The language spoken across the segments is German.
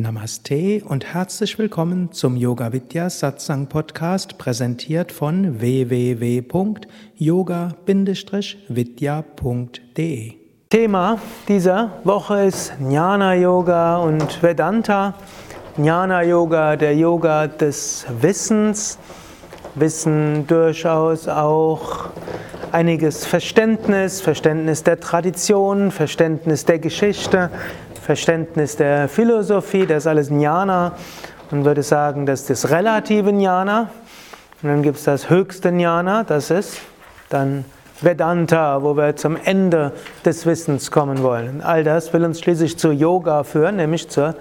Namaste und herzlich willkommen zum Yoga Vidya Satsang Podcast, präsentiert von www.yoga-vidya.de. Thema dieser Woche ist Jnana Yoga und Vedanta. Jnana Yoga, der Yoga des Wissens. Wissen durchaus auch einiges Verständnis, Verständnis der Tradition, Verständnis der Geschichte, Verständnis der Philosophie, das ist alles Jnana. Man würde sagen, das ist das relative Jnana. Und dann gibt es das höchste Jnana, das ist dann Vedanta, wo wir zum Ende des Wissens kommen wollen. All das will uns schließlich zu Yoga führen, nämlich zur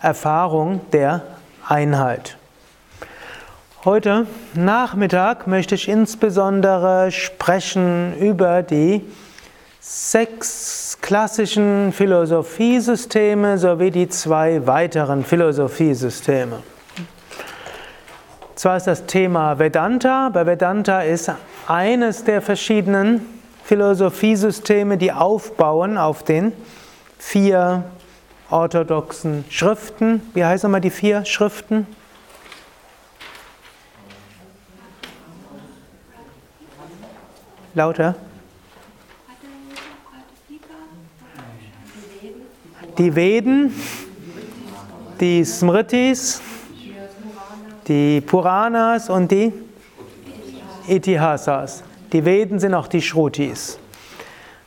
Erfahrung der Einheit. Heute Nachmittag möchte ich insbesondere sprechen über die sechs klassischen Philosophiesysteme sowie die zwei weiteren Philosophiesysteme. Zwar ist das Thema Vedanta, bei Vedanta ist eines der verschiedenen Philosophiesysteme, die aufbauen auf den vier orthodoxen Schriften. Wie heißen mal die vier Schriften? Lauter. Die Veden, die Smritis, die Puranas und die Itihasas. Die Veden sind auch die Shrutis.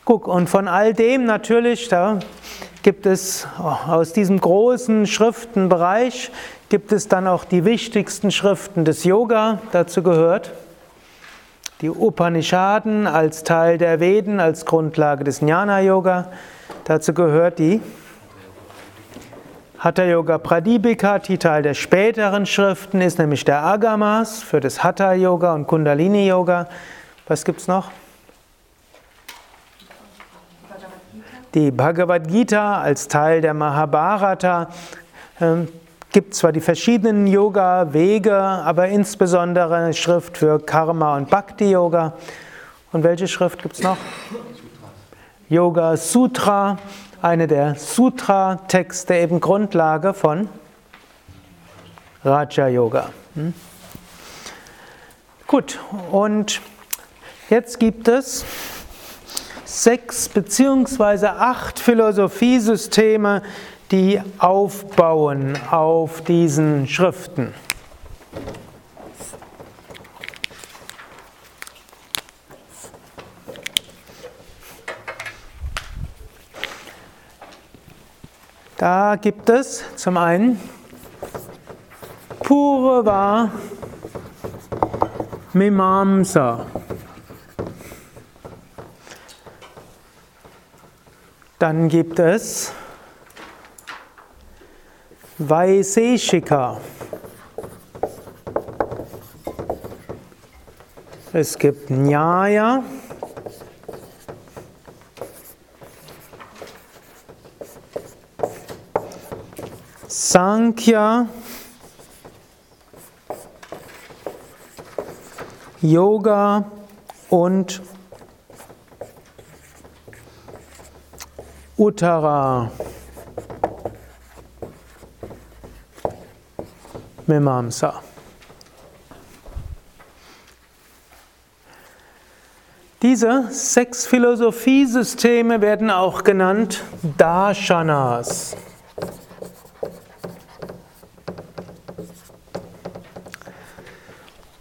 Guck, und von all dem natürlich, da gibt es aus diesem großen Schriftenbereich, gibt es dann auch die wichtigsten Schriften des Yoga, dazu gehört die Upanishaden als Teil der Veden, als Grundlage des Jnana Yoga. Dazu gehört die Hatha Yoga Pradipika, die Teil der späteren Schriften ist, nämlich der Agamas für das Hatha Yoga und Kundalini Yoga. Was gibt es noch? Die Bhagavad Gita als Teil der Mahabharata ähm, gibt zwar die verschiedenen Yoga-Wege, aber insbesondere eine Schrift für Karma und Bhakti-Yoga. Und welche Schrift gibt es noch? Yoga Sutra, eine der Sutra-Texte, eben Grundlage von Raja Yoga. Hm? Gut, und jetzt gibt es sechs beziehungsweise acht Philosophiesysteme, die aufbauen auf diesen Schriften. Da gibt es zum einen Purva Mimamsa. Dann gibt es Vaiseshika. Es gibt Nyaya. Sankhya. Yoga und Uttara. Mimamsa. Diese sechs Philosophiesysteme werden auch genannt Darshanas.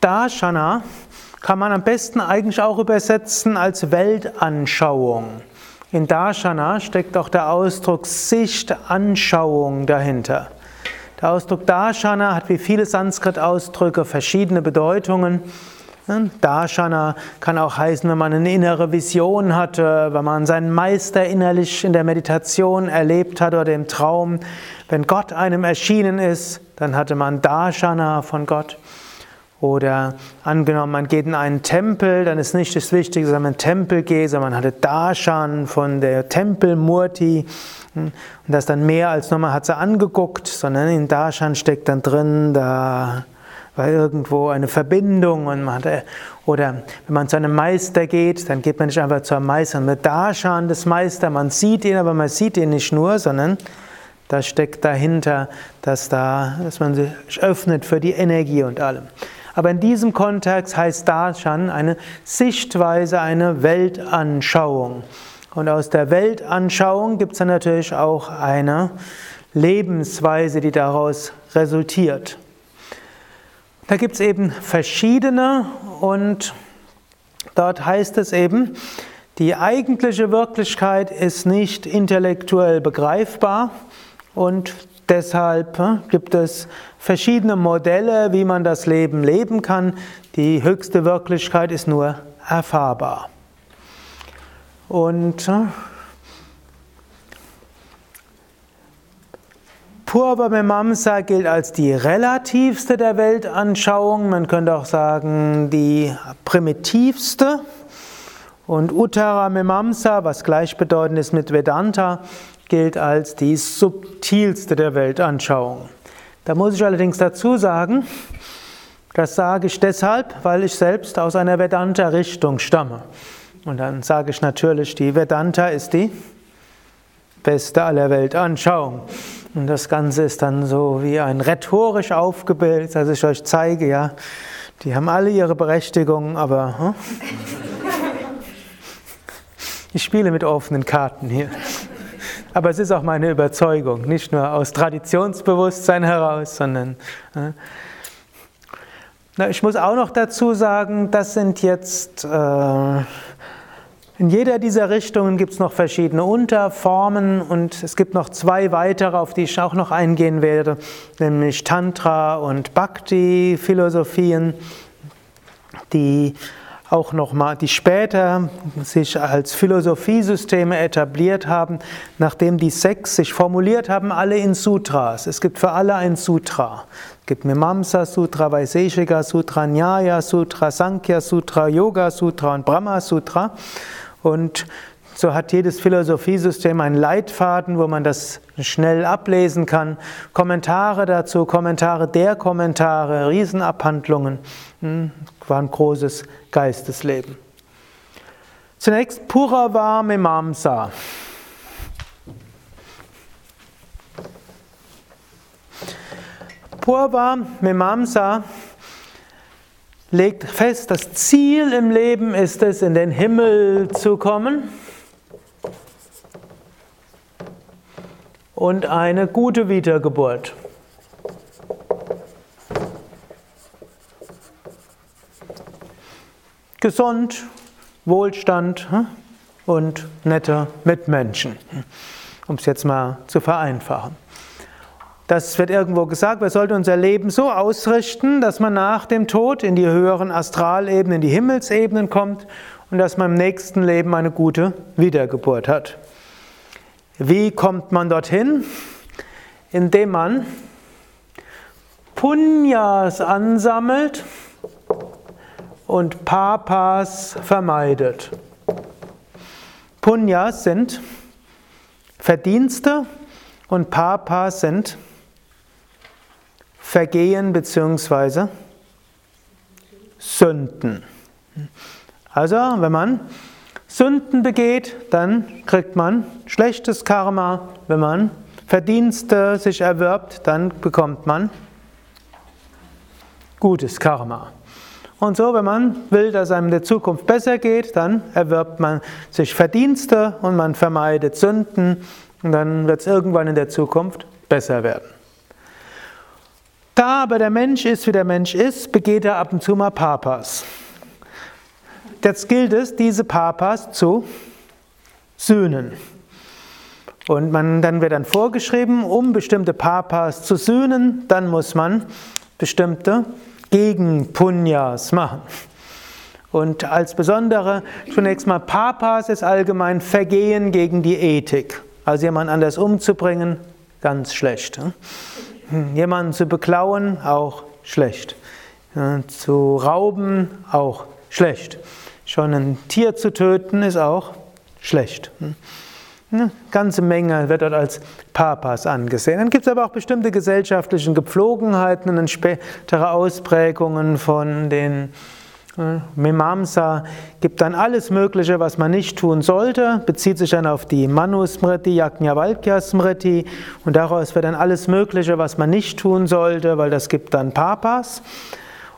Darshana kann man am besten eigentlich auch übersetzen als Weltanschauung. In Darshana steckt auch der Ausdruck Sicht, Anschauung dahinter. Der Ausdruck Darshana hat wie viele Sanskrit-Ausdrücke verschiedene Bedeutungen. Darshana kann auch heißen, wenn man eine innere Vision hatte, wenn man seinen Meister innerlich in der Meditation erlebt hat oder im Traum. Wenn Gott einem erschienen ist, dann hatte man Darshana von Gott. Oder angenommen, man geht in einen Tempel, dann ist nicht das Wichtige, dass man in einen Tempel geht, sondern man hatte Darshan von der Tempelmurti. Und das dann mehr als nur man hat sie angeguckt, sondern in Darshan steckt dann drin, da war irgendwo eine Verbindung und man hatte, oder wenn man zu einem Meister geht, dann geht man nicht einfach zu einem Meister mit Darshan des Meisters, man sieht ihn, aber man sieht ihn nicht nur, sondern da steckt dahinter, dass, da, dass man sich öffnet für die Energie und allem. Aber in diesem Kontext heißt Darshan eine Sichtweise, eine Weltanschauung. Und aus der Weltanschauung gibt es dann natürlich auch eine Lebensweise, die daraus resultiert. Da gibt es eben verschiedene und dort heißt es eben, die eigentliche Wirklichkeit ist nicht intellektuell begreifbar und deshalb äh, gibt es verschiedene Modelle, wie man das Leben leben kann. Die höchste Wirklichkeit ist nur erfahrbar. Und äh, Purva Mimamsa gilt als die relativste der Weltanschauungen, man könnte auch sagen die primitivste. Und Uttara Mimamsa, was gleichbedeutend ist mit Vedanta, gilt als die subtilste der Weltanschauungen. Da muss ich allerdings dazu sagen, das sage ich deshalb, weil ich selbst aus einer Vedanta-Richtung stamme. Und dann sage ich natürlich, die Vedanta ist die beste aller Weltanschauungen. Und das Ganze ist dann so wie ein rhetorisch aufgebildet, dass ich euch zeige, ja, die haben alle ihre Berechtigung, aber hm? ich spiele mit offenen Karten hier. Aber es ist auch meine Überzeugung, nicht nur aus Traditionsbewusstsein heraus, sondern äh, ich muss auch noch dazu sagen, das sind jetzt äh, in jeder dieser Richtungen gibt es noch verschiedene Unterformen und es gibt noch zwei weitere, auf die ich auch noch eingehen werde, nämlich Tantra und Bhakti-Philosophien, die auch nochmal, die später sich als Philosophiesysteme etabliert haben, nachdem die sechs sich formuliert haben, alle in Sutras. Es gibt für alle ein Sutra. Es gibt Mimamsa Sutra, Vaiseshika Sutra, Nyaya Sutra, Sankhya Sutra, Yoga Sutra und Brahma Sutra. Und so hat jedes Philosophiesystem einen Leitfaden, wo man das schnell ablesen kann. Kommentare dazu, Kommentare der Kommentare, Riesenabhandlungen. War ein großes Geistesleben. Zunächst Purava Mimamsa. Purva Mimamsa legt fest, das Ziel im Leben ist es, in den Himmel zu kommen und eine gute Wiedergeburt. Gesund, Wohlstand hm, und nette Mitmenschen, um es jetzt mal zu vereinfachen. Das wird irgendwo gesagt, wir sollten unser Leben so ausrichten, dass man nach dem Tod in die höheren Astralebenen, in die Himmelsebenen kommt und dass man im nächsten Leben eine gute Wiedergeburt hat. Wie kommt man dorthin? Indem man Punyas ansammelt und Papas vermeidet. Punyas sind Verdienste und Papas sind Vergehen bzw. Sünden. Also, wenn man Sünden begeht, dann kriegt man schlechtes Karma. Wenn man Verdienste sich erwirbt, dann bekommt man gutes Karma. Und so, wenn man will, dass einem in der Zukunft besser geht, dann erwirbt man sich Verdienste und man vermeidet Sünden und dann wird es irgendwann in der Zukunft besser werden. Da aber der Mensch ist, wie der Mensch ist, begeht er ab und zu mal Papas. Jetzt gilt es, diese Papas zu sühnen. Und man, dann wird dann vorgeschrieben, um bestimmte Papas zu sühnen, dann muss man bestimmte Gegenpunyas machen. Und als besondere, zunächst mal Papas ist allgemein Vergehen gegen die Ethik. Also jemanden anders umzubringen, ganz schlecht. Jemanden zu beklauen, auch schlecht. Zu rauben, auch schlecht. Schon ein Tier zu töten, ist auch schlecht. Eine ganze Menge wird dort als Papas angesehen. Dann gibt es aber auch bestimmte gesellschaftliche Gepflogenheiten und spätere Ausprägungen von den Mimamsa gibt dann alles Mögliche, was man nicht tun sollte, bezieht sich dann auf die Manusmriti, Yajnavalkya Smriti und daraus wird dann alles Mögliche, was man nicht tun sollte, weil das gibt dann Papas.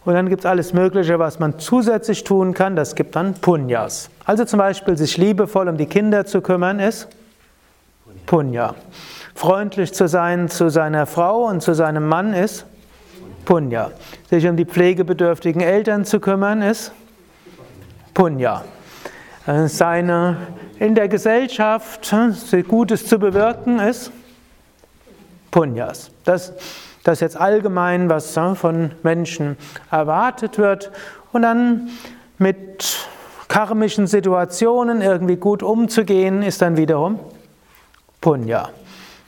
Und dann gibt es alles Mögliche, was man zusätzlich tun kann, das gibt dann Punyas. Also zum Beispiel sich liebevoll um die Kinder zu kümmern ist Punya. Freundlich zu sein zu seiner Frau und zu seinem Mann ist Punya. Sich um die pflegebedürftigen Eltern zu kümmern ist Punya. Äh, seine in der Gesellschaft äh, Gutes zu bewirken ist Punyas. Das, das ist jetzt allgemein, was äh, von Menschen erwartet wird. Und dann mit karmischen Situationen irgendwie gut umzugehen, ist dann wiederum Punya.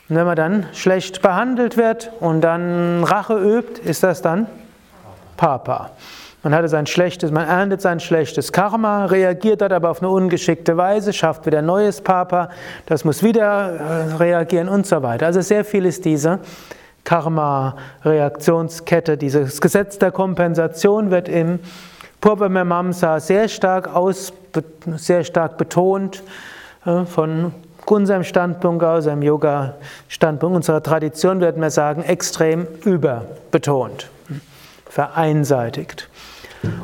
Und wenn man dann schlecht behandelt wird und dann Rache übt, ist das dann Papa. Man hatte sein schlechtes, man erntet sein schlechtes Karma, reagiert dort aber auf eine ungeschickte Weise, schafft wieder neues Papa, das muss wieder äh, reagieren und so weiter. Also sehr viel ist diese Karma-Reaktionskette, dieses Gesetz der Kompensation wird im Purvamamsa sehr stark aus, sehr stark betont äh, von unserem Standpunkt aus, einem Yoga-Standpunkt unserer Tradition, würden wir sagen, extrem überbetont, vereinseitigt.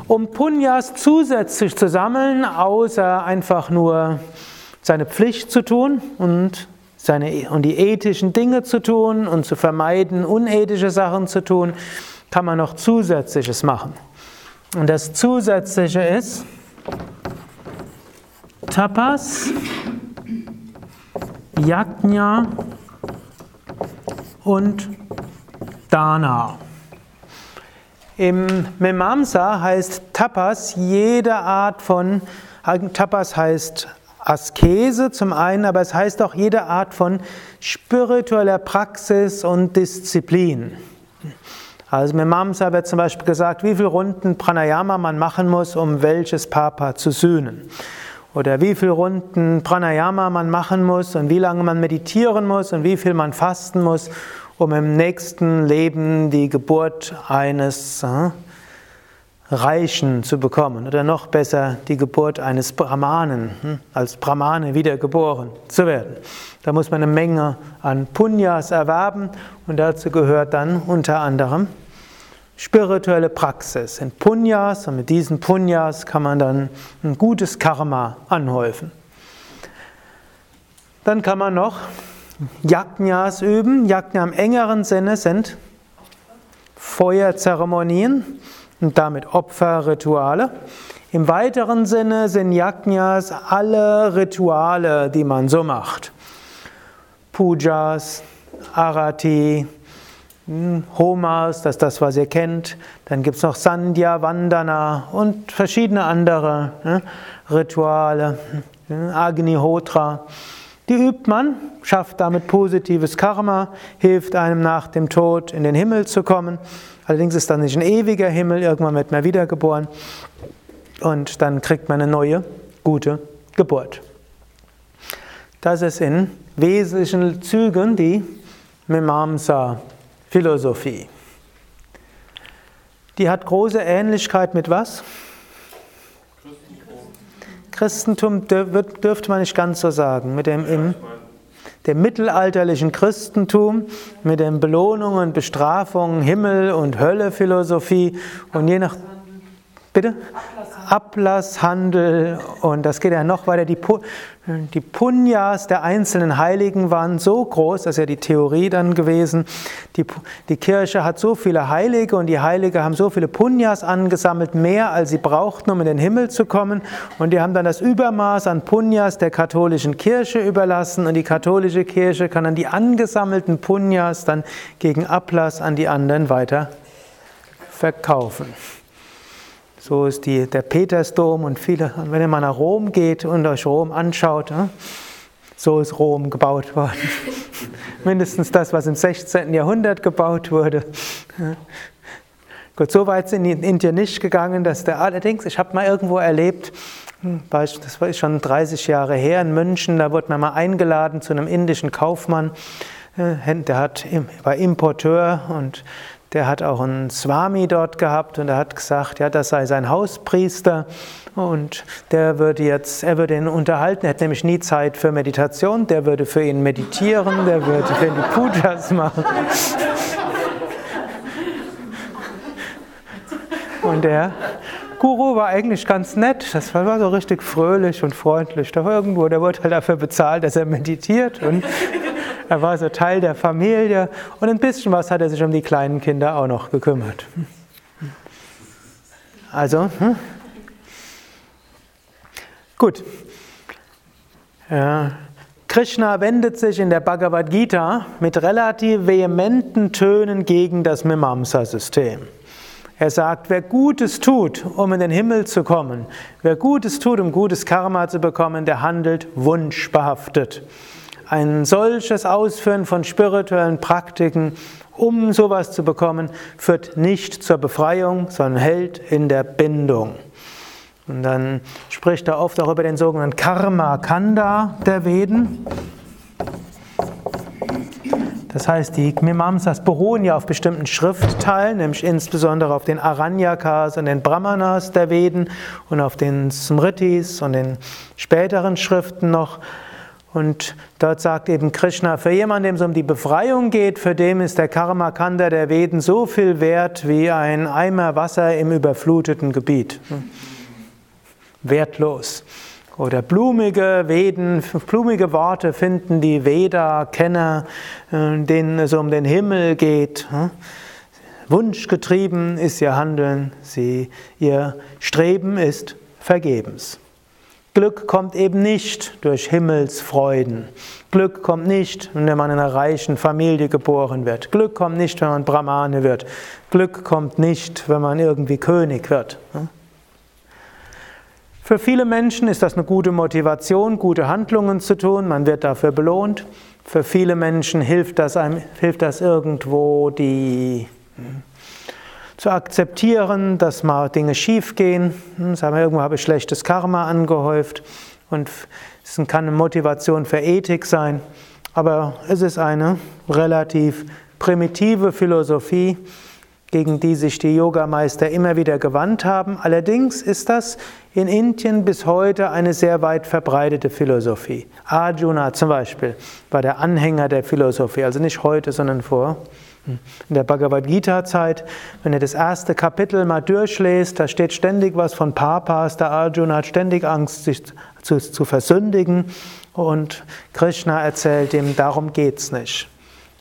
Um Punyas zusätzlich zu sammeln, außer einfach nur seine Pflicht zu tun und, seine, und die ethischen Dinge zu tun und zu vermeiden, unethische Sachen zu tun, kann man noch Zusätzliches machen. Und das Zusätzliche ist Tapas, Yajna und Dana. Im Memamsa heißt Tapas jede Art von, Tapas heißt Askese zum einen, aber es heißt auch jede Art von spiritueller Praxis und Disziplin. Also mit Mamsa wird zum Beispiel gesagt, wie viele Runden Pranayama man machen muss, um welches Papa zu sühnen oder wie viele Runden Pranayama man machen muss und wie lange man meditieren muss und wie viel man fasten muss, um im nächsten Leben die Geburt eines äh, Reichen zu bekommen oder noch besser die Geburt eines Brahmanen, hm, als Brahmane wiedergeboren zu werden. Da muss man eine Menge an Punyas erwerben und dazu gehört dann unter anderem spirituelle Praxis, in Punyas und mit diesen Punyas kann man dann ein gutes Karma anhäufen. Dann kann man noch Yajnas üben. Yajna im engeren Sinne sind Feuerzeremonien und damit Opferrituale. Im weiteren Sinne sind Yajnas alle Rituale, die man so macht. Pujas, Arati, Homas, das ist das, was ihr kennt. Dann gibt es noch Sandhya, Vandana und verschiedene andere ne, Rituale. Ne, Agnihotra. Die übt man, schafft damit positives Karma, hilft einem nach dem Tod in den Himmel zu kommen. Allerdings ist das nicht ein ewiger Himmel, irgendwann wird man wiedergeboren und dann kriegt man eine neue, gute Geburt. Das ist in wesentlichen Zügen die Mimamsa Philosophie. Die hat große Ähnlichkeit mit was? Christentum, Christentum dürfte man nicht ganz so sagen. Mit dem, im, dem mittelalterlichen Christentum, mit den Belohnungen Bestrafungen, Himmel und Hölle Philosophie und je nach. Bitte? Ablasshandel und das geht ja noch weiter. Die, die Punyas der einzelnen Heiligen waren so groß, das ist ja die Theorie dann gewesen. Die, die Kirche hat so viele Heilige und die Heilige haben so viele Punyas angesammelt, mehr als sie brauchten, um in den Himmel zu kommen. Und die haben dann das Übermaß an Punyas der katholischen Kirche überlassen und die katholische Kirche kann dann die angesammelten Punyas dann gegen Ablass an die anderen weiter verkaufen. So ist die, der Petersdom und viele, wenn ihr mal nach Rom geht und euch Rom anschaut, so ist Rom gebaut worden. Mindestens das, was im 16. Jahrhundert gebaut wurde. Gut, so weit sind in Indien nicht gegangen, dass der allerdings, ich habe mal irgendwo erlebt, hm, das war schon 30 Jahre her in München, da wurde man mal eingeladen zu einem indischen Kaufmann, der hat, war Importeur und der hat auch einen Swami dort gehabt und er hat gesagt, ja, das sei sein Hauspriester und der würde jetzt, er würde ihn unterhalten, er hat nämlich nie Zeit für Meditation, der würde für ihn meditieren, der würde für ihn die Pujas machen. Und der Guru war eigentlich ganz nett, das war so richtig fröhlich und freundlich. Da irgendwo, der wurde halt dafür bezahlt, dass er meditiert. Und er war so Teil der Familie und ein bisschen was hat er sich um die kleinen Kinder auch noch gekümmert. Also, hm? gut. Ja. Krishna wendet sich in der Bhagavad Gita mit relativ vehementen Tönen gegen das Mimamsa-System. Er sagt, wer Gutes tut, um in den Himmel zu kommen, wer Gutes tut, um gutes Karma zu bekommen, der handelt wunschbehaftet. Ein solches Ausführen von spirituellen Praktiken, um sowas zu bekommen, führt nicht zur Befreiung, sondern hält in der Bindung. Und dann spricht er oft auch über den sogenannten Karma Kanda der Veden. Das heißt, die Mimamsas beruhen ja auf bestimmten Schriftteilen, nämlich insbesondere auf den Aranyakas und den Brahmanas der Veden und auf den Smritis und den späteren Schriften noch. Und dort sagt eben Krishna, für jemanden, dem es um die Befreiung geht, für den ist der Karmakanda der Veden so viel wert wie ein Eimer Wasser im überfluteten Gebiet. Wertlos. Oder blumige Veden, blumige Worte finden die Veda-Kenner, äh, denen es um den Himmel geht. Wunschgetrieben ist ihr Handeln, sie, ihr Streben ist vergebens. Glück kommt eben nicht durch Himmelsfreuden. Glück kommt nicht, wenn man in einer reichen Familie geboren wird. Glück kommt nicht, wenn man Brahmane wird. Glück kommt nicht, wenn man irgendwie König wird. Für viele Menschen ist das eine gute Motivation, gute Handlungen zu tun. Man wird dafür belohnt. Für viele Menschen hilft das, einem, hilft das irgendwo, die zu akzeptieren, dass mal Dinge schiefgehen. Hm, sagen wir, irgendwo habe ich schlechtes Karma angehäuft und es kann eine Motivation für Ethik sein, aber es ist eine relativ primitive Philosophie, gegen die sich die Yogameister immer wieder gewandt haben. Allerdings ist das in Indien bis heute eine sehr weit verbreitete Philosophie. Arjuna zum Beispiel war der Anhänger der Philosophie, also nicht heute, sondern vor in der Bhagavad Gita-Zeit, wenn ihr das erste Kapitel mal durchlest, da steht ständig was von Papas, der Arjuna hat ständig Angst, sich zu, zu versündigen und Krishna erzählt ihm, darum geht's nicht.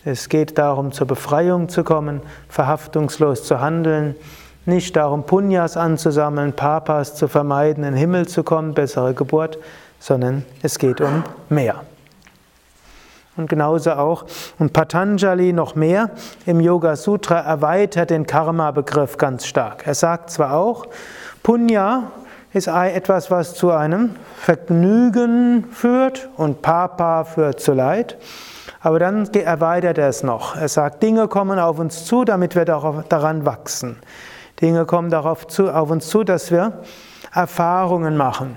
Es geht darum, zur Befreiung zu kommen, verhaftungslos zu handeln, nicht darum, Punyas anzusammeln, Papas zu vermeiden, in den Himmel zu kommen, bessere Geburt, sondern es geht um mehr. Und genauso auch, und Patanjali noch mehr, im Yoga Sutra erweitert den Karma-Begriff ganz stark. Er sagt zwar auch, Punya ist etwas, was zu einem Vergnügen führt und Papa führt zu Leid. Aber dann erweitert er es noch. Er sagt, Dinge kommen auf uns zu, damit wir daran wachsen. Dinge kommen darauf zu, auf uns zu, dass wir Erfahrungen machen.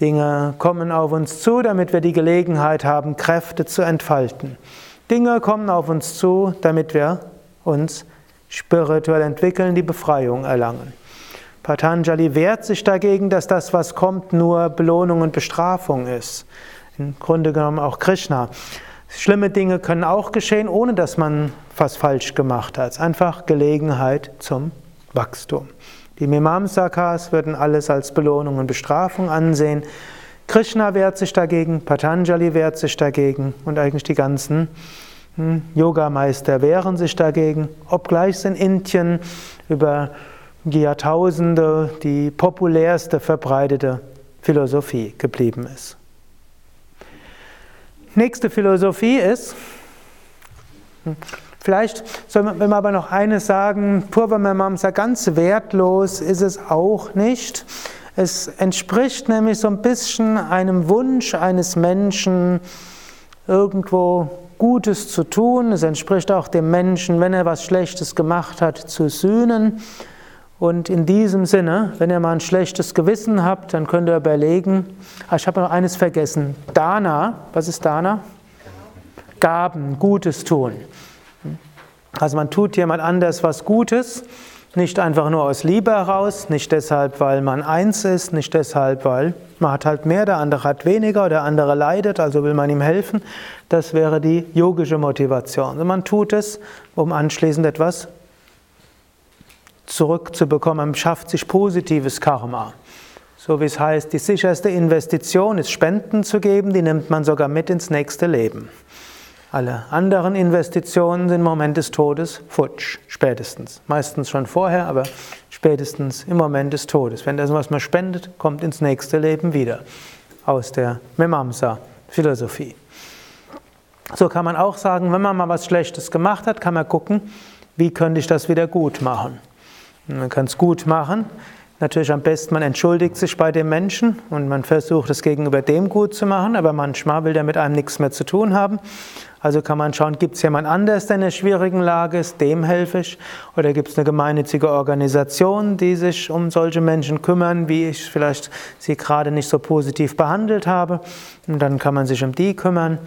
Dinge kommen auf uns zu, damit wir die Gelegenheit haben, Kräfte zu entfalten. Dinge kommen auf uns zu, damit wir uns spirituell entwickeln, die Befreiung erlangen. Patanjali wehrt sich dagegen, dass das, was kommt, nur Belohnung und Bestrafung ist. Im Grunde genommen auch Krishna. Schlimme Dinge können auch geschehen, ohne dass man was falsch gemacht hat. Einfach Gelegenheit zum Wachstum. Die Mimamsakas würden alles als Belohnung und Bestrafung ansehen. Krishna wehrt sich dagegen, Patanjali wehrt sich dagegen und eigentlich die ganzen hm, Yogameister wehren sich dagegen, obgleich es in Indien über Jahrtausende die populärste verbreitete Philosophie geblieben ist. Nächste Philosophie ist, hm, Vielleicht soll man, aber noch eines sagen, Purvamamamsa, ganz wertlos ist es auch nicht. Es entspricht nämlich so ein bisschen einem Wunsch eines Menschen, irgendwo Gutes zu tun. Es entspricht auch dem Menschen, wenn er was Schlechtes gemacht hat, zu sühnen. Und in diesem Sinne, wenn ihr mal ein schlechtes Gewissen habt, dann könnt ihr überlegen, ah, ich habe noch eines vergessen, Dana, was ist Dana? Gaben, Gutes tun. Also man tut jemand anders was Gutes, nicht einfach nur aus Liebe heraus, nicht deshalb, weil man eins ist, nicht deshalb, weil man hat halt mehr, der andere hat weniger, der andere leidet, also will man ihm helfen. Das wäre die yogische Motivation. Also man tut es, um anschließend etwas zurückzubekommen. Man schafft sich positives Karma. So wie es heißt, die sicherste Investition ist Spenden zu geben, die nimmt man sogar mit ins nächste Leben. Alle anderen Investitionen sind im Moment des Todes futsch, spätestens. Meistens schon vorher, aber spätestens im Moment des Todes. Wenn das, was man spendet, kommt ins nächste Leben wieder. Aus der Memamsa-Philosophie. So kann man auch sagen, wenn man mal was Schlechtes gemacht hat, kann man gucken, wie könnte ich das wieder gut machen. man kann es gut machen, Natürlich am besten, man entschuldigt sich bei dem Menschen und man versucht es gegenüber dem gut zu machen, aber manchmal will der mit einem nichts mehr zu tun haben. Also kann man schauen, gibt es jemand anders, der in einer schwierigen Lage ist, dem helfe ich? Oder gibt es eine gemeinnützige Organisation, die sich um solche Menschen kümmern, wie ich vielleicht sie gerade nicht so positiv behandelt habe? Und dann kann man sich um die kümmern.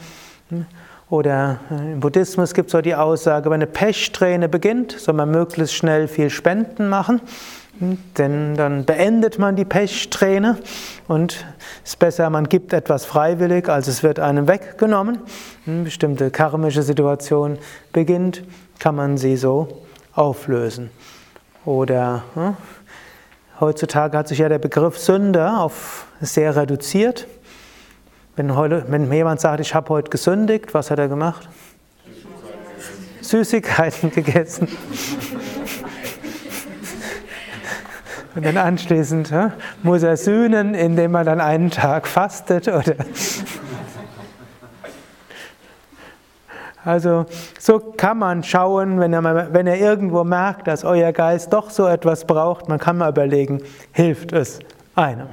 Oder im Buddhismus gibt es so die Aussage, wenn eine Pechsträhne beginnt, soll man möglichst schnell viel Spenden machen. Denn dann beendet man die Pechsträhne und es ist besser, man gibt etwas freiwillig, als es wird einem weggenommen. Eine bestimmte karmische Situation beginnt, kann man sie so auflösen. Oder hm, heutzutage hat sich ja der Begriff Sünder auf sehr reduziert. Wenn, heute, wenn jemand sagt, ich habe heute gesündigt, was hat er gemacht? Süßigkeiten gegessen. Und dann anschließend ja, muss er sühnen, indem er dann einen Tag fastet oder. Also so kann man schauen, wenn er, wenn er irgendwo merkt, dass euer Geist doch so etwas braucht, man kann mal überlegen, hilft es einem.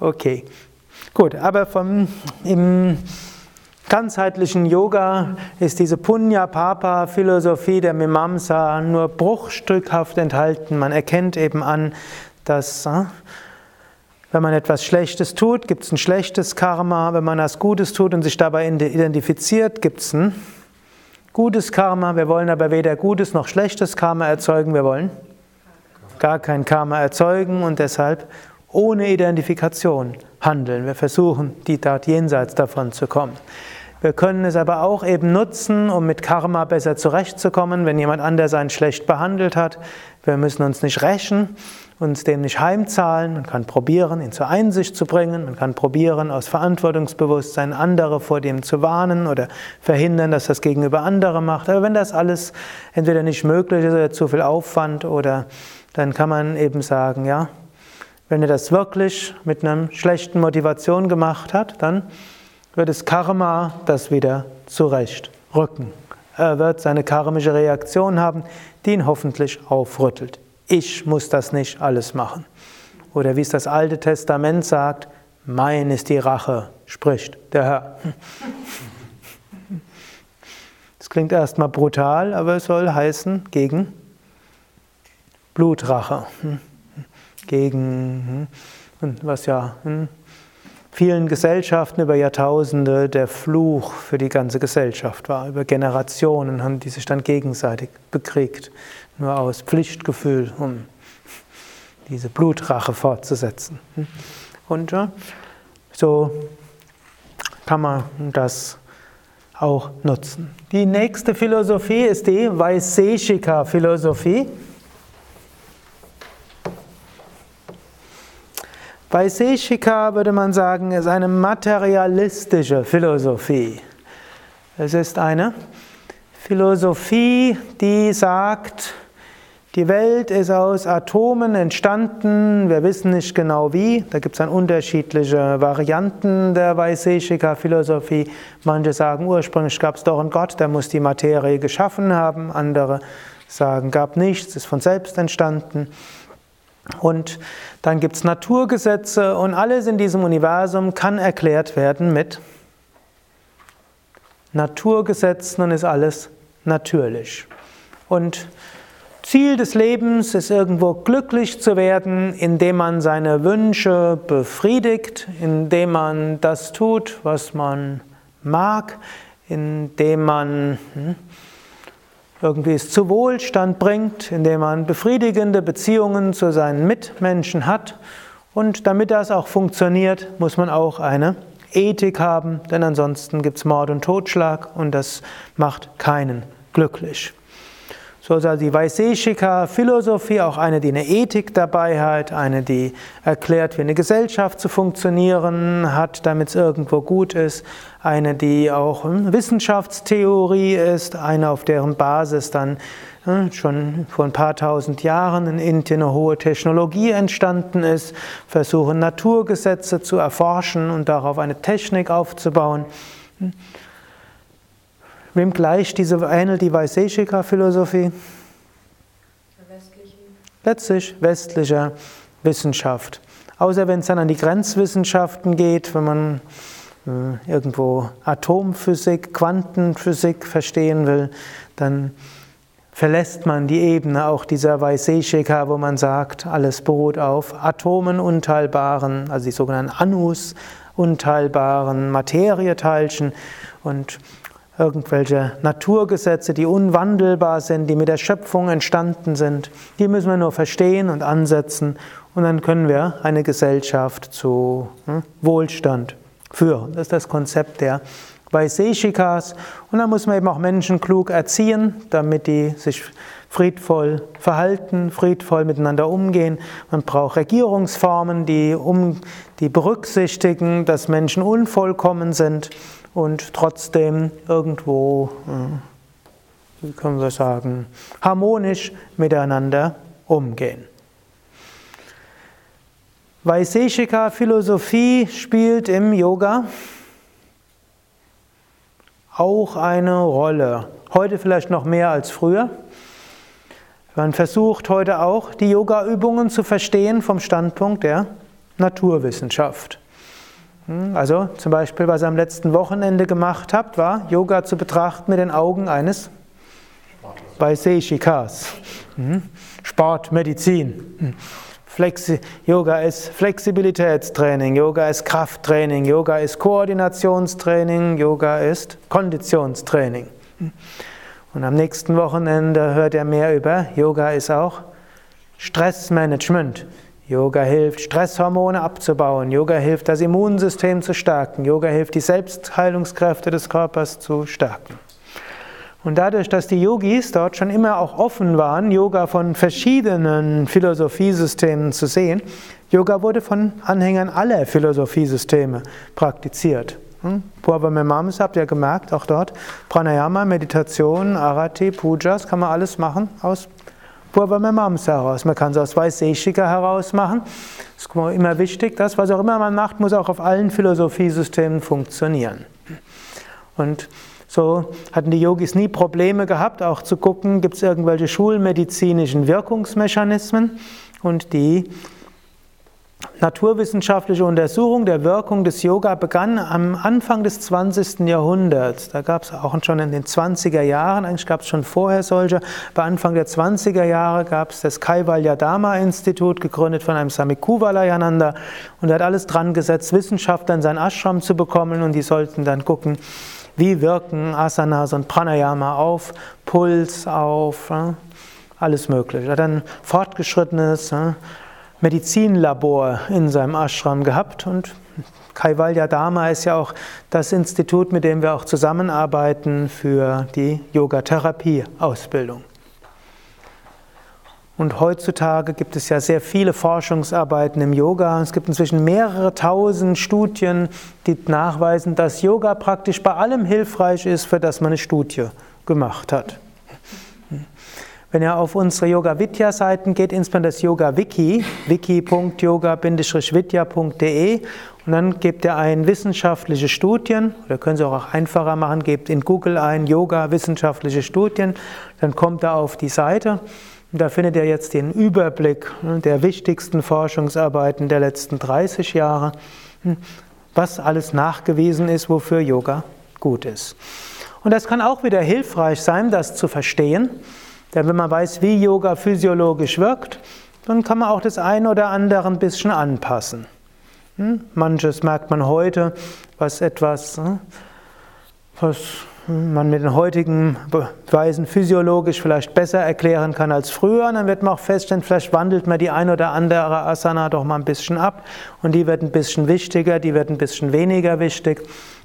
Okay, gut, aber vom, im, ganzheitlichen Yoga ist diese Punya-Papa-Philosophie der Mimamsa nur bruchstückhaft enthalten. Man erkennt eben an, dass äh, wenn man etwas Schlechtes tut, gibt es ein schlechtes Karma. Wenn man etwas Gutes tut und sich dabei identifiziert, gibt es ein gutes Karma. Wir wollen aber weder gutes noch schlechtes Karma erzeugen. Wir wollen gar kein Karma erzeugen und deshalb ohne Identifikation handeln. Wir versuchen, die Tat jenseits davon zu kommen. Wir können es aber auch eben nutzen, um mit Karma besser zurechtzukommen, wenn jemand anders einen schlecht behandelt hat. Wir müssen uns nicht rächen, uns dem nicht heimzahlen. Man kann probieren, ihn zur Einsicht zu bringen. Man kann probieren, aus Verantwortungsbewusstsein andere vor dem zu warnen oder verhindern, dass das gegenüber andere macht. Aber wenn das alles entweder nicht möglich ist oder zu viel Aufwand oder dann kann man eben sagen, ja, wenn er das wirklich mit einer schlechten Motivation gemacht hat, dann wird das Karma das wieder zurechtrücken. Er wird seine karmische Reaktion haben, die ihn hoffentlich aufrüttelt. Ich muss das nicht alles machen. Oder wie es das Alte Testament sagt, mein ist die Rache, spricht der Herr. Das klingt erstmal brutal, aber es soll heißen gegen Blutrache. Gegen, was ja vielen Gesellschaften über Jahrtausende der Fluch für die ganze Gesellschaft war. Über Generationen haben die sich dann gegenseitig bekriegt, nur aus Pflichtgefühl, um diese Blutrache fortzusetzen. Und so kann man das auch nutzen. Die nächste Philosophie ist die Vaiseshika-Philosophie. Bei Seshika würde man sagen, ist eine materialistische Philosophie. Es ist eine Philosophie, die sagt, die Welt ist aus Atomen entstanden, wir wissen nicht genau wie. Da gibt es dann unterschiedliche Varianten der Vaiseshika-Philosophie. Manche sagen, ursprünglich gab es doch einen Gott, der muss die Materie geschaffen haben. Andere sagen, gab nichts, ist von selbst entstanden. Und dann gibt es Naturgesetze und alles in diesem Universum kann erklärt werden mit Naturgesetzen und ist alles natürlich. Und Ziel des Lebens ist irgendwo glücklich zu werden, indem man seine Wünsche befriedigt, indem man das tut, was man mag, indem man hm, irgendwie es zu Wohlstand bringt, indem man befriedigende Beziehungen zu seinen Mitmenschen hat. Und damit das auch funktioniert, muss man auch eine Ethik haben, denn ansonsten gibt es Mord und Totschlag und das macht keinen glücklich. So ist also die Vaiseshika-Philosophie auch eine, die eine Ethik dabei hat, eine, die erklärt, wie eine Gesellschaft zu funktionieren hat, damit es irgendwo gut ist, eine, die auch Wissenschaftstheorie ist, eine, auf deren Basis dann schon vor ein paar tausend Jahren in Indien eine hohe Technologie entstanden ist, versuchen Naturgesetze zu erforschen und darauf eine Technik aufzubauen. Wem gleicht diese ähnelt die Vaiseshika-Philosophie? Letztlich westlicher Wissenschaft. Außer wenn es dann an die Grenzwissenschaften geht, wenn man äh, irgendwo Atomphysik, Quantenphysik verstehen will, dann verlässt man die Ebene auch dieser Vaiseshika, wo man sagt, alles beruht auf Atomen unteilbaren, also die sogenannten Anus unteilbaren Materieteilchen und irgendwelche Naturgesetze, die unwandelbar sind, die mit der Schöpfung entstanden sind. Die müssen wir nur verstehen und ansetzen und dann können wir eine Gesellschaft zu hm, Wohlstand führen. Das ist das Konzept der Vaiseshikas. Und dann muss man eben auch Menschen klug erziehen, damit die sich friedvoll verhalten, friedvoll miteinander umgehen. Man braucht Regierungsformen, die, um, die berücksichtigen, dass Menschen unvollkommen sind und trotzdem irgendwo, äh, wie können wir sagen, harmonisch miteinander umgehen. Vaiseshika Philosophie spielt im Yoga auch eine Rolle. Heute vielleicht noch mehr als früher. Man versucht heute auch, die Yoga-Übungen zu verstehen vom Standpunkt der Naturwissenschaft. Hm, also zum Beispiel, was ihr am letzten Wochenende gemacht habt, war Yoga zu betrachten mit den Augen eines Vaiseshikas. Hm, Sport, Medizin. Hm, Flexi Yoga ist Flexibilitätstraining, Yoga ist Krafttraining, Yoga ist Koordinationstraining, Yoga ist Konditionstraining. Und am nächsten Wochenende hört er mehr über Yoga ist auch Stressmanagement. Yoga hilft, Stresshormone abzubauen. Yoga hilft, das Immunsystem zu stärken. Yoga hilft, die Selbstheilungskräfte des Körpers zu stärken. Und dadurch, dass die Yogis dort schon immer auch offen waren, Yoga von verschiedenen Philosophiesystemen zu sehen, Yoga wurde von Anhängern aller Philosophiesysteme praktiziert. Hm? Purva Memamsa habt ihr gemerkt, auch dort Pranayama, Meditation, Arati, Pujas, kann man alles machen aus Purvamamamsa heraus. Man kann es aus Vaiseshika heraus machen. Es ist immer wichtig, dass was auch immer man macht, muss auch auf allen Philosophiesystemen funktionieren. Und so hatten die Yogis nie Probleme gehabt, auch zu gucken, gibt es irgendwelche schulmedizinischen Wirkungsmechanismen. Und die naturwissenschaftliche Untersuchung der Wirkung des Yoga begann am Anfang des 20. Jahrhunderts. Da gab es auch schon in den 20er Jahren, eigentlich gab es schon vorher solche, bei Anfang der 20er Jahre gab es das Kaivalya Institut, gegründet von einem Swami Kuvalayananda und er hat alles dran gesetzt, Wissenschaftler in sein Ashram zu bekommen und die sollten dann gucken, wie wirken Asanas und Pranayama auf Puls, auf alles Mögliche. Er hat ein fortgeschrittenes Medizinlabor in seinem Ashram gehabt und Kaivalya Dharma ist ja auch das Institut, mit dem wir auch zusammenarbeiten für die Yogatherapie-Ausbildung. Und heutzutage gibt es ja sehr viele Forschungsarbeiten im Yoga. Es gibt inzwischen mehrere tausend Studien, die nachweisen, dass Yoga praktisch bei allem hilfreich ist, für das man eine Studie gemacht hat. Wenn ihr auf unsere Yoga Vidya Seiten geht, insbesondere das Yoga Wiki, wiki.yoga-vidya.de und dann gebt ihr ein wissenschaftliche Studien, oder können Sie auch einfacher machen, gebt in Google ein Yoga wissenschaftliche Studien, dann kommt er auf die Seite und da findet ihr jetzt den Überblick ne, der wichtigsten Forschungsarbeiten der letzten 30 Jahre, hm, was alles nachgewiesen ist, wofür Yoga gut ist. Und das kann auch wieder hilfreich sein, das zu verstehen. Denn wenn man weiß, wie Yoga physiologisch wirkt, dann kann man auch das eine oder andere ein bisschen anpassen. Hm? Manches merkt man heute, was etwas hm, was man mit den heutigen Beweisen physiologisch vielleicht besser erklären kann als früher. dann wird man auch feststellen, vielleicht wandelt man die ein oder andere Asana doch mal ein bisschen ab und die wird ein bisschen wichtiger, die wird ein bisschen weniger wichtig.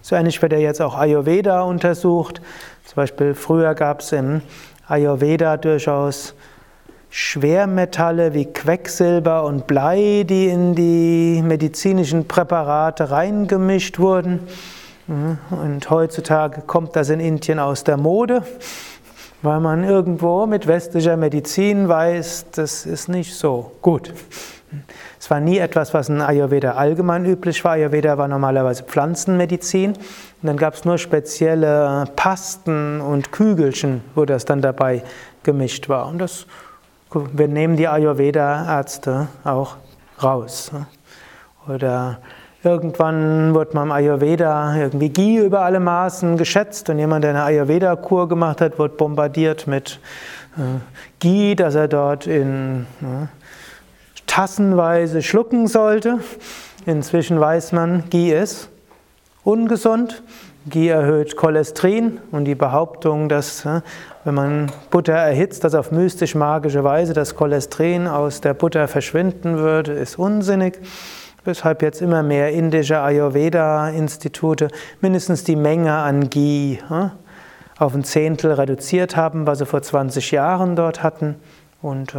So ähnlich wird ja jetzt auch Ayurveda untersucht. Zum Beispiel früher gab es im Ayurveda durchaus Schwermetalle wie Quecksilber und Blei, die in die medizinischen Präparate reingemischt wurden. Mhm. Und heutzutage kommt das in Indien aus der Mode, weil man irgendwo mit westlicher Medizin weiß, das ist nicht so gut. Es war nie etwas, was in Ayurveda allgemein üblich war. Ayurveda war normalerweise Pflanzenmedizin. Und dann gab es nur spezielle Pasten und Kügelchen, wo das dann dabei gemischt war. Und das, wir nehmen die Ayurveda-Ärzte auch raus. Oder Irgendwann wird man im Ayurveda irgendwie Ghee über alle Maßen geschätzt und jemand, der eine Ayurveda-Kur gemacht hat, wird bombardiert mit äh, Ghee, dass er dort in äh, tassenweise schlucken sollte. Inzwischen weiß man, Ghee ist ungesund. Ghee erhöht Cholesterin und die Behauptung, dass äh, wenn man Butter erhitzt, dass auf mystisch-magische Weise das Cholesterin aus der Butter verschwinden würde, ist unsinnig weshalb jetzt immer mehr indische Ayurveda-Institute mindestens die Menge an Ghee auf ein Zehntel reduziert haben, was sie vor 20 Jahren dort hatten. Und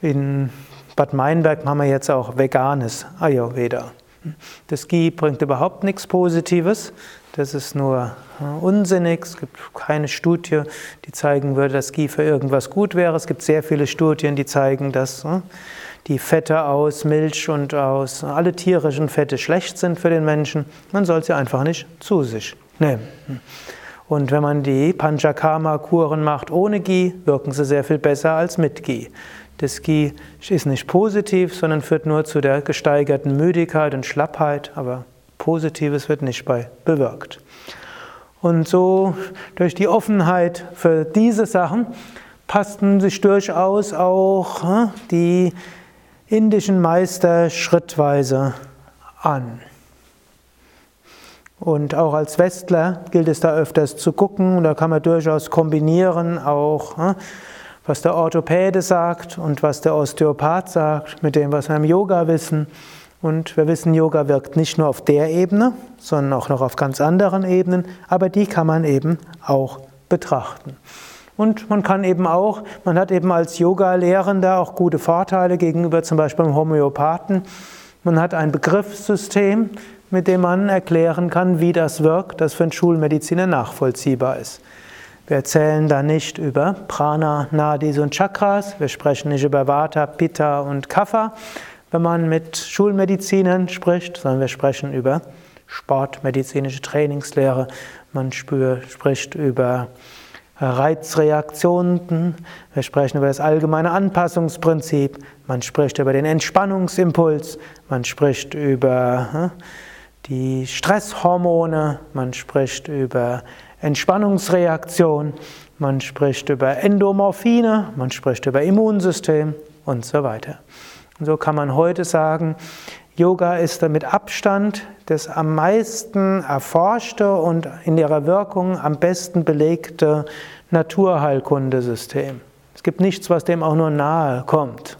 in Bad Meinberg haben wir jetzt auch veganes Ayurveda. Das Ghee bringt überhaupt nichts Positives. Das ist nur unsinnig. Es gibt keine Studie, die zeigen würde, dass Ghee für irgendwas gut wäre. Es gibt sehr viele Studien, die zeigen, dass die Fette aus Milch und aus alle tierischen Fette schlecht sind für den Menschen. Man soll sie einfach nicht zu sich nehmen. Und wenn man die Panchakarma-Kuren macht ohne Ghee, wirken sie sehr viel besser als mit Ghee. Das Ghee ist nicht positiv, sondern führt nur zu der gesteigerten Müdigkeit und Schlappheit, aber Positives wird nicht bei bewirkt. Und so durch die Offenheit für diese Sachen passten sich durchaus auch hm, die indischen Meister schrittweise an. Und auch als Westler gilt es da öfters zu gucken, da kann man durchaus kombinieren, auch hm, was der Orthopäde sagt und was der Osteopath sagt, mit dem, was wir im Yoga wissen. Und wir wissen, Yoga wirkt nicht nur auf der Ebene, sondern auch noch auf ganz anderen Ebenen, aber die kann man eben auch betrachten. Und man kann eben auch, man hat eben als Yoga-Lehrender auch gute Vorteile gegenüber zum Beispiel dem Homöopathen. Man hat ein Begriffssystem, mit dem man erklären kann, wie das wirkt, das für einen Schulmediziner nachvollziehbar ist. Wir erzählen da nicht über Prana, Nadis und Chakras, wir sprechen nicht über Vata, Pitta und Kapha, wenn man mit Schulmedizinern spricht, sondern wir sprechen über sportmedizinische Trainingslehre, man spricht über Reizreaktionen, wir sprechen über das allgemeine Anpassungsprinzip, man spricht über den Entspannungsimpuls, man spricht über hm, die Stresshormone, man spricht über Entspannungsreaktion, man spricht über Endomorphine, man spricht über Immunsystem und so weiter. Und so kann man heute sagen, Yoga ist mit Abstand das am meisten erforschte und in ihrer Wirkung am besten belegte Naturheilkundesystem. Es gibt nichts, was dem auch nur nahe kommt.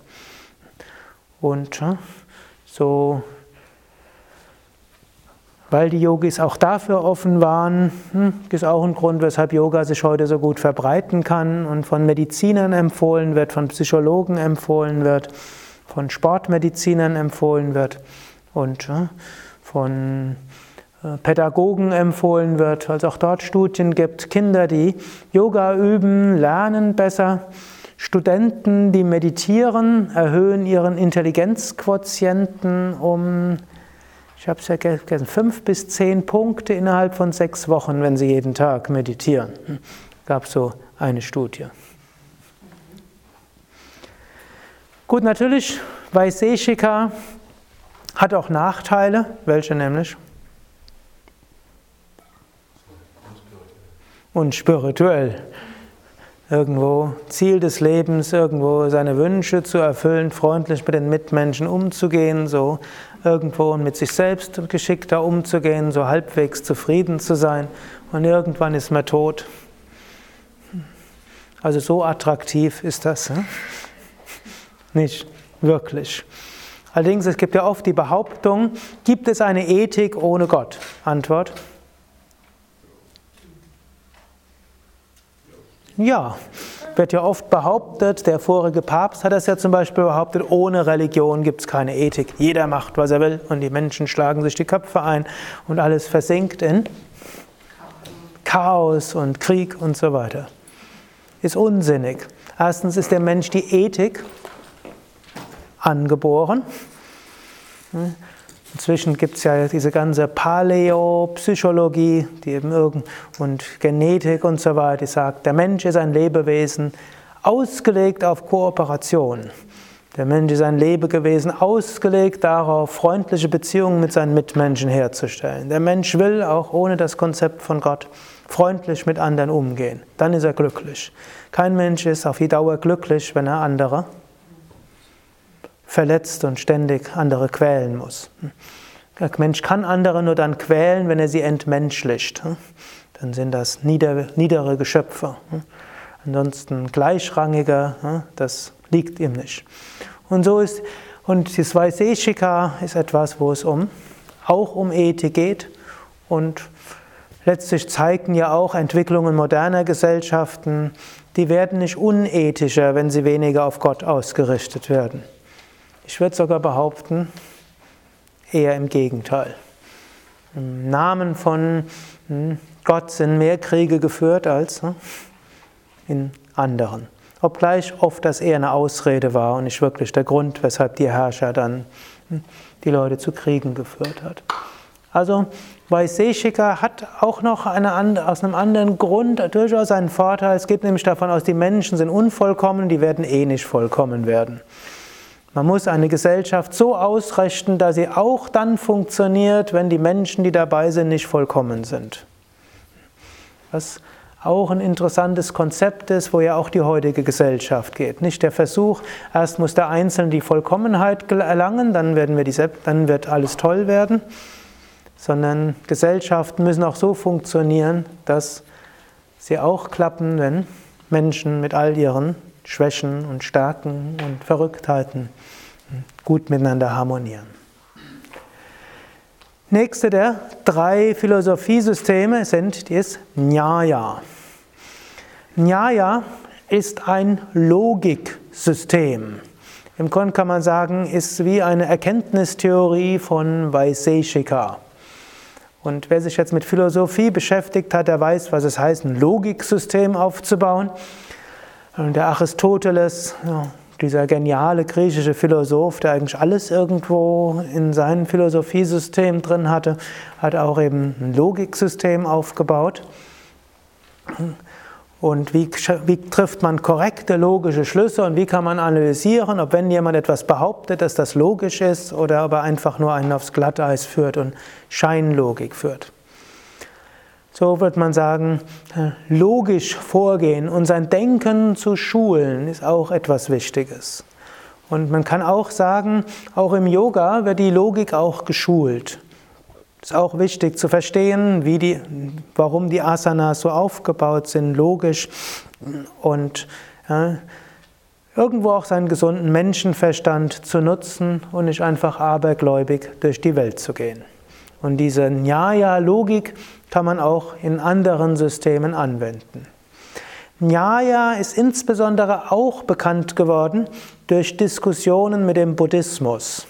Und so, weil die Yogis auch dafür offen waren, hm, ist auch ein Grund, weshalb Yoga sich heute so gut verbreiten kann und von Medizinern empfohlen wird, von Psychologen empfohlen wird von Sportmedizinern empfohlen wird und von äh, Pädagogen empfohlen wird, weil es auch dort Studien gibt. Kinder, die Yoga üben, lernen besser. Studenten, die meditieren, erhöhen ihren Intelligenzquotienten um, ich habe es ja vergessen, fünf bis zehn Punkte innerhalb von sechs Wochen, wenn sie jeden Tag meditieren. Gab so eine Studie. Gut, natürlich, Vaiseshika hat auch Nachteile. Welche nämlich? Und spirituell. irgendwo Ziel des Lebens, irgendwo seine Wünsche zu erfüllen, freundlich mit den Mitmenschen umzugehen, so irgendwo mit sich selbst geschickter umzugehen, so halbwegs zufrieden zu sein und irgendwann ist man tot. Also so attraktiv ist das. Hm? Nicht wirklich. Allerdings, es gibt ja oft die Behauptung, gibt es eine Ethik ohne Gott? Antwort. Ja, wird ja oft behauptet, der vorige Papst hat das ja zum Beispiel behauptet, ohne Religion gibt es keine Ethik. Jeder macht, was er will und die Menschen schlagen sich die Köpfe ein und alles versinkt in Chaos und Krieg und so weiter. Ist unsinnig. Erstens ist der Mensch die Ethik angeboren. Inzwischen gibt es ja diese ganze Paläopsychologie die eben irgend und Genetik und so weiter, die sagt, der Mensch ist ein Lebewesen ausgelegt auf Kooperation. Der Mensch ist ein Lebewesen ausgelegt darauf, freundliche Beziehungen mit seinen Mitmenschen herzustellen. Der Mensch will auch ohne das Konzept von Gott freundlich mit anderen umgehen. Dann ist er glücklich. Kein Mensch ist auf die Dauer glücklich, wenn er andere verletzt und ständig andere quälen muss. Der Mensch kann andere nur dann quälen, wenn er sie entmenschlicht. Dann sind das niedere Geschöpfe. Ansonsten gleichrangiger, das liegt ihm nicht. Und so ist, und das Vaiseshika ist etwas, wo es um, auch um Ethik geht und letztlich zeigen ja auch Entwicklungen moderner Gesellschaften, die werden nicht unethischer, wenn sie weniger auf Gott ausgerichtet werden. Ich würde sogar behaupten, eher im Gegenteil. Im Namen von hm, Gott sind mehr Kriege geführt als hm, in anderen. Obgleich oft das eher eine Ausrede war und nicht wirklich der Grund, weshalb die Herrscher dann hm, die Leute zu Kriegen geführt hat. Also Vaiseshika hat auch noch eine, aus einem anderen Grund durchaus einen Vorteil. Es geht nämlich davon aus, die Menschen sind unvollkommen, die werden eh nicht vollkommen werden. Man muss eine Gesellschaft so ausrichten, dass sie auch dann funktioniert, wenn die Menschen, die dabei sind, nicht vollkommen sind. Was auch ein interessantes Konzept ist, wo ja auch die heutige Gesellschaft geht. Nicht der Versuch, erst muss der Einzelne die Vollkommenheit erlangen, dann, werden wir die, dann wird alles toll werden, sondern Gesellschaften müssen auch so funktionieren, dass sie auch klappen, wenn Menschen mit all ihren Schwächen und Stärken und Verrücktheiten gut miteinander harmonieren. Nächste der drei Philosophiesysteme sind das Nyaya. Nyaya ist ein Logiksystem. Im Grunde kann man sagen, ist wie eine Erkenntnistheorie von Vaiseshika. Und wer sich jetzt mit Philosophie beschäftigt hat, der weiß, was es heißt, ein Logiksystem aufzubauen. Der Aristoteles, ja, dieser geniale griechische Philosoph, der eigentlich alles irgendwo in seinem Philosophiesystem drin hatte, hat auch eben ein Logiksystem aufgebaut. Und wie, wie, trifft man korrekte logische Schlüsse und wie kann man analysieren, ob wenn jemand etwas behauptet, dass das logisch ist oder ob er einfach nur einen aufs Glatteis führt und Scheinlogik führt. So wird man sagen, äh, logisch vorgehen und sein Denken zu schulen ist auch etwas Wichtiges. Und man kann auch sagen, auch im Yoga wird die Logik auch geschult. Es ist auch wichtig zu verstehen, wie die, warum die Asanas so aufgebaut sind, logisch und ja, irgendwo auch seinen gesunden Menschenverstand zu nutzen und nicht einfach abergläubig durch die Welt zu gehen. Und diese Nyaya-Logik kann man auch in anderen Systemen anwenden. Nyaya ist insbesondere auch bekannt geworden durch Diskussionen mit dem Buddhismus.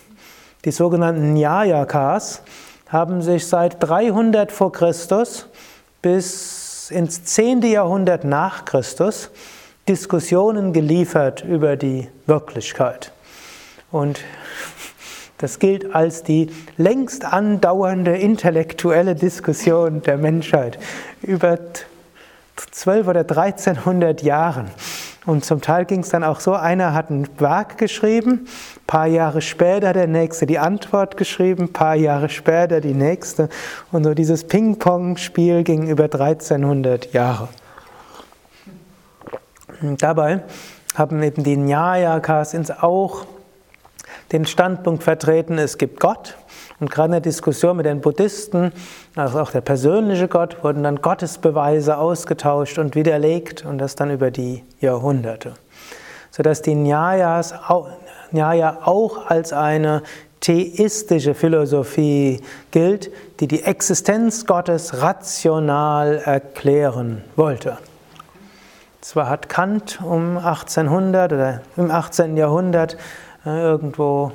Die sogenannten Nyayakas haben sich seit 300 vor Christus bis ins 10. Jahrhundert nach Christus Diskussionen geliefert über die Wirklichkeit. Und das gilt als die längst andauernde intellektuelle Diskussion der Menschheit über 12 oder 1300 Jahren. Und zum Teil ging es dann auch so, einer hat ein Werk geschrieben, ein paar Jahre später der nächste die Antwort geschrieben, ein paar Jahre später die nächste. Und so dieses Ping-Pong-Spiel ging über 1300 Jahre. Dabei haben eben die Nyayakas auch den Standpunkt vertreten, es gibt Gott. Und gerade in der Diskussion mit den Buddhisten, also auch der persönliche Gott, wurden dann Gottesbeweise ausgetauscht und widerlegt und das dann über die Jahrhunderte. Sodass die Nyayas, Nyaya auch als eine theistische Philosophie gilt, die die Existenz Gottes rational erklären wollte. Zwar hat Kant um 1800 oder im 18. Jahrhundert irgendwo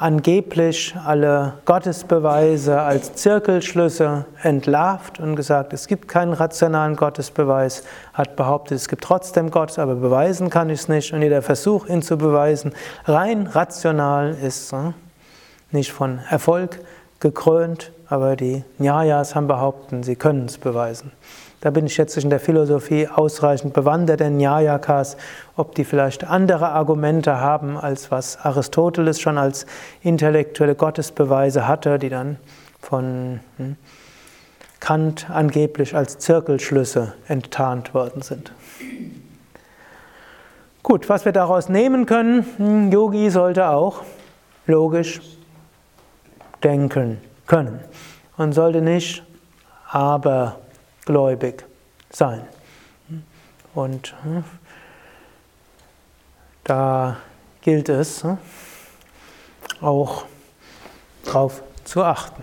angeblich alle Gottesbeweise als Zirkelschlüsse entlarvt und gesagt, es gibt keinen rationalen Gottesbeweis, hat behauptet, es gibt trotzdem Gott, aber beweisen kann ich es nicht. Und jeder Versuch, ihn zu beweisen, rein rational ist hm, nicht von Erfolg gekrönt, aber die Nyayas haben behauptet, sie können es beweisen. Da bin ich jetzt in der Philosophie ausreichend bewandert, der Nyayakas, ob die vielleicht andere Argumente haben, als was Aristoteles schon als intellektuelle Gottesbeweise hatte, die dann von hm, Kant angeblich als Zirkelschlüsse enttarnt worden sind. Gut, was wir daraus nehmen können, hm, Yogi sollte auch logisch denken können und sollte nicht aber gläubig sein. Und hm, da gilt es hm, auch darauf zu achten.